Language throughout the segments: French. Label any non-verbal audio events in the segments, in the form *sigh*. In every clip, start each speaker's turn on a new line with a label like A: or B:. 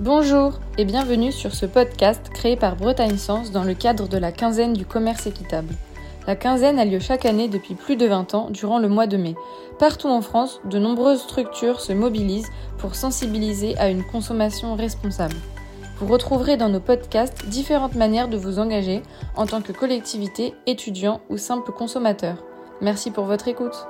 A: Bonjour et bienvenue sur ce podcast créé par Bretagne Sens dans le cadre de la quinzaine du commerce équitable. La quinzaine a lieu chaque année depuis plus de 20 ans durant le mois de mai. Partout en France, de nombreuses structures se mobilisent pour sensibiliser à une consommation responsable. Vous retrouverez dans nos podcasts différentes manières de vous engager en tant que collectivité, étudiant ou simple consommateur. Merci pour votre écoute.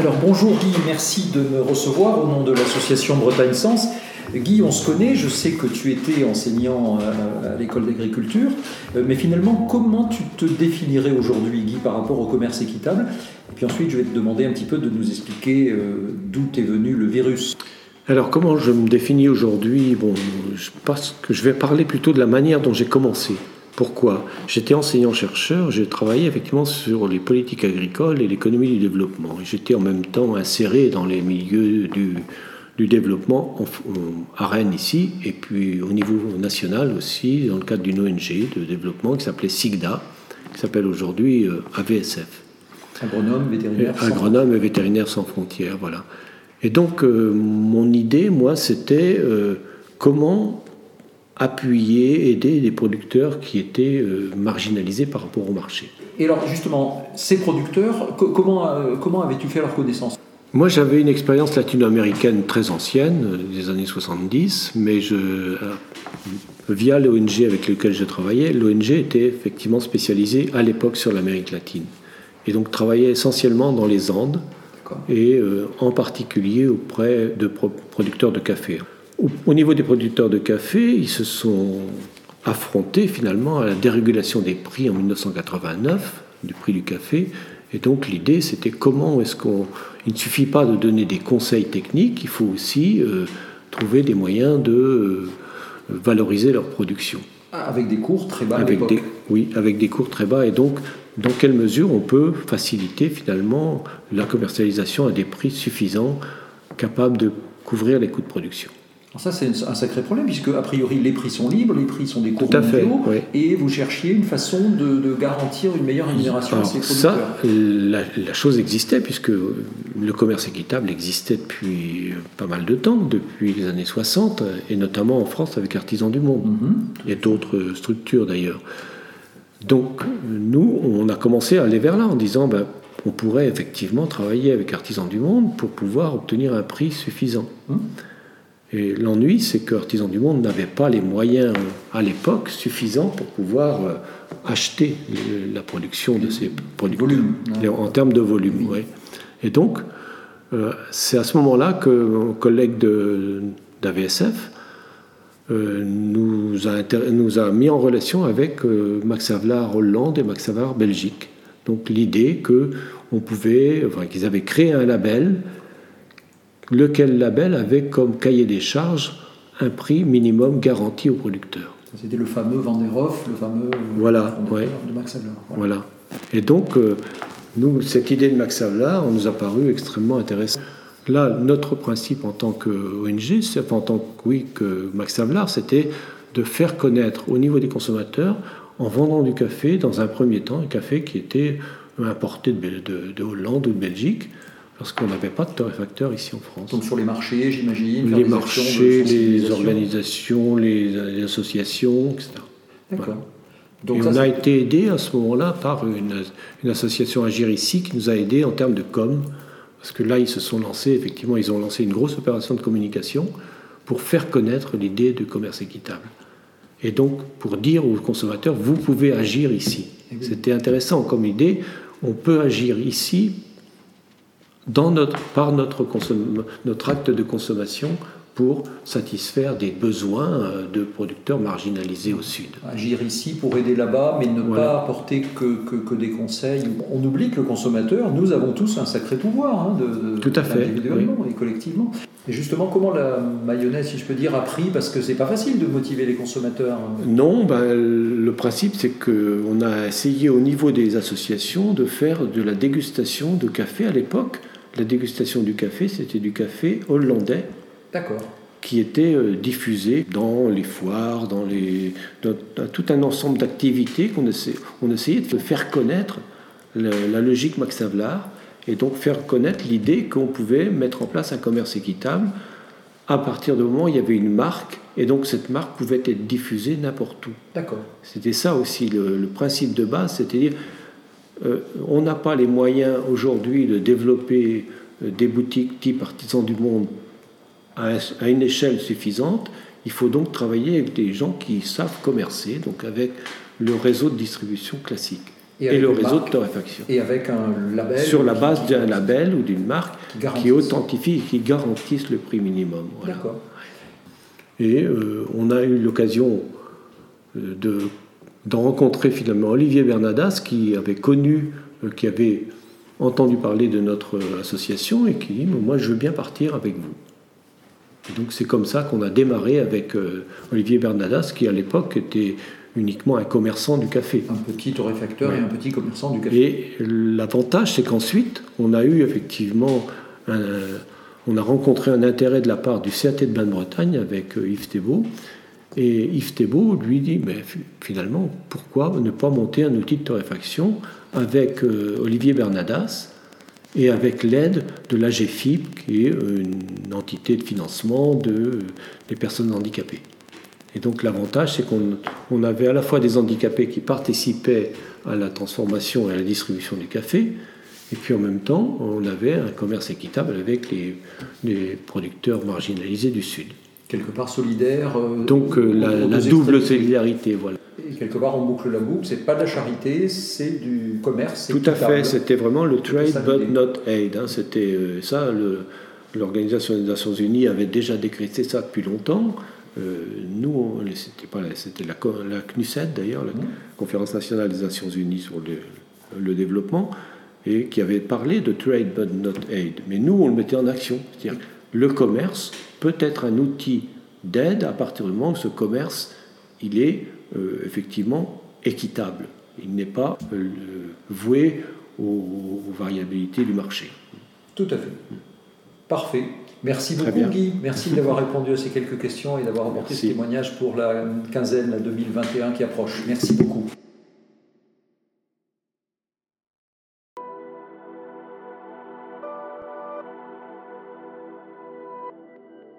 B: Alors bonjour Guy, merci de me recevoir au nom de l'association Bretagne Sens. Guy, on se connaît, je sais que tu étais enseignant à l'école d'agriculture, euh, mais finalement, comment tu te définirais aujourd'hui, Guy, par rapport au commerce équitable? Et puis ensuite, je vais te demander un petit peu de nous expliquer euh, d'où est venu le virus.
C: Alors, comment je me définis aujourd'hui? Bon, je pense que je vais parler plutôt de la manière dont j'ai commencé. Pourquoi? J'étais enseignant-chercheur, j'ai travaillé effectivement sur les politiques agricoles et l'économie du développement. J'étais en même temps inséré dans les milieux du, développement à Rennes ici, et puis au niveau national aussi, dans le cadre d'une ONG de développement qui s'appelait SIGDA, qui s'appelle aujourd'hui euh, AVSF.
B: Agronome vétérinaire.
C: Sans Agronome et vétérinaire sans frontières, voilà. Et donc, euh, mon idée, moi, c'était euh, comment appuyer, aider des producteurs qui étaient euh, marginalisés par rapport au marché.
B: Et alors justement, ces producteurs, comment, euh, comment avais-tu fait leur connaissance?
C: Moi, j'avais une expérience latino-américaine très ancienne, euh, des années 70, mais je, via l'ONG avec laquelle je travaillais, l'ONG était effectivement spécialisée à l'époque sur l'Amérique latine. Et donc travaillait essentiellement dans les Andes, et en particulier auprès de producteurs de café. Au niveau des producteurs de café, ils se sont affrontés finalement à la dérégulation des prix en 1989, du prix du café. Et donc l'idée, c'était comment est-ce qu'on... Il ne suffit pas de donner des conseils techniques, il faut aussi euh, trouver des moyens de euh, valoriser leur production.
B: Avec des cours très bas
C: avec des, Oui, avec des cours très bas. Et donc, dans quelle mesure on peut faciliter finalement la commercialisation à des prix suffisants, capables de couvrir les coûts de production?
B: Ça, c'est un sacré problème, puisque a priori les prix sont libres, les prix sont des cours mondiaux, et vous cherchiez une façon de, garantir une meilleure rémunération à ces producteurs.
C: Ça, la, chose existait, puisque le commerce équitable existait depuis pas mal de temps, depuis les années 60, et notamment en France avec Artisans du Monde, mm-hmm. et d'autres structures d'ailleurs. Donc, nous, on a commencé à aller vers là en disant, ben, on pourrait effectivement travailler avec Artisans du Monde pour pouvoir obtenir un prix suffisant. Mm. Et l'ennui, c'est que Artisans du Monde n'avait pas les moyens à l'époque suffisants pour pouvoir euh, acheter la production de ces produits en termes de volume. Et donc, euh, c'est à ce moment-là que mon collègue d'AVSF euh, nous, a nous a mis en relation avec Max Havelaar Hollande et Max Havelaar Belgique. Donc l'idée que on pouvait, enfin, qu'ils avaient créé un label lequel label avait comme cahier des charges un prix minimum garanti au producteur.
B: C'était le fameux Vanderhoff, le fameux
C: voilà, de
B: Max Havelaar.
C: Voilà. Et donc, euh, nous, cette idée de Max Havelaar, on nous a paru extrêmement intéressante. Là, notre principe en tant qu'ONG, en tant que, oui, que Max Havelaar, c'était de faire connaître au niveau des consommateurs, en vendant du café, dans un premier temps, un café qui était importé de, de Hollande ou de Belgique, parce qu'on n'avait pas de torréfacteur ici en France.
B: Donc sur les marchés, j'imagine
C: Les marchés, les organisations, les, associations, etc.
B: D'accord.
C: Donc Et on a été aidé à ce moment-là par une, une, association Agir ici qui nous a aidés en termes de com, parce que là ils se sont lancés, effectivement, ils ont lancé une grosse opération de communication pour faire connaître l'idée du commerce équitable. Et donc pour dire aux consommateurs, vous pouvez agir ici. C'était intéressant comme idée, on peut agir ici dans notre, par notre, notre acte de consommation pour satisfaire des besoins euh, de producteurs marginalisés au sud.
B: Agir ici pour aider là-bas, mais ne pas apporter que, que, des conseils. On oublie que le consommateur, nous avons tous un sacré pouvoir, hein, de,
C: Tout à fait,
B: individuellement et collectivement. Et justement, comment la mayonnaise, si je peux dire, a pris Parce que c'est pas facile de motiver les consommateurs.
C: Non, ben, le principe, c'est qu'on a essayé au niveau des associations de faire de la dégustation de café à l'époque la dégustation du café, c'était du café hollandais.
B: D'accord.
C: Qui était euh, diffusé dans les foires, dans, les, tout un ensemble d'activités qu'on on essayait de faire connaître la, logique Max Havelaar et donc faire connaître l'idée qu'on pouvait mettre en place un commerce équitable à partir du moment où il y avait une marque, et donc cette marque pouvait être diffusée n'importe où.
B: D'accord.
C: C'était ça aussi le, principe de base, c'est-à-dire on n'a pas les moyens aujourd'hui de développer euh, des boutiques type artisans du monde à, une échelle suffisante. Il faut donc travailler avec des gens qui savent commercer, donc avec le réseau de distribution classique et, le réseau de torréfaction.
B: Et avec un label
C: Sur la base d'un label ou d'une marque qui, authentifie et qui garantisse le prix minimum.
B: D'accord.
C: Et euh, on a eu l'occasion euh, de, de rencontrer finalement Olivier Bernadas qui avait connu, euh, qui avait entendu parler de notre association et qui dit Moi, je veux bien partir avec vous. Et donc, c'est comme ça qu'on a démarré avec Olivier Bernadas, qui à l'époque était uniquement un commerçant du café.
B: Un petit torréfacteur et un petit commerçant du café.
C: Et l'avantage, c'est qu'ensuite, on a eu effectivement, on a rencontré un intérêt de la part du CAT de Bain-Bretagne avec euh, Yves Thébault. Et Yves Thébault lui dit, mais finalement, pourquoi ne pas monter un outil de torréfaction avec euh, Olivier Bernadas et avec l'aide de l'AGFIP, qui est une entité de financement de, des personnes handicapées. Et donc l'avantage, c'est qu'on avait à la fois des handicapés qui participaient à la transformation et à la distribution du café, et puis en même temps, on avait un commerce équitable avec les, producteurs marginalisés du Sud.
B: Quelque part solidaire.
C: Euh, donc euh, la, double solidarité, voilà.
B: Et quelque part, on boucle la boucle, c'est pas de la charité, c'est du commerce.
C: Tout à fait, c'était vraiment le trade but not aid. Hein. C'était euh, ça, l'Organisation des Nations Unies avait déjà décrété ça depuis longtemps. Euh, nous, c'était pas c'était la, la CNUSED d'ailleurs, la Conférence nationale des Nations Unies sur le, développement, et qui avait parlé de trade but not aid. Mais nous, on le mettait en action. C'est-à-dire, le commerce peut être un outil d'aide à partir du moment où ce commerce, il est euh, effectivement équitable. Il n'est pas euh, voué aux variabilités du marché.
B: Tout à fait. Parfait. Merci beaucoup Guy, merci *laughs* d'avoir répondu à ces quelques questions et d'avoir apporté ce témoignage pour la quinzaine 2021 qui approche. Merci beaucoup.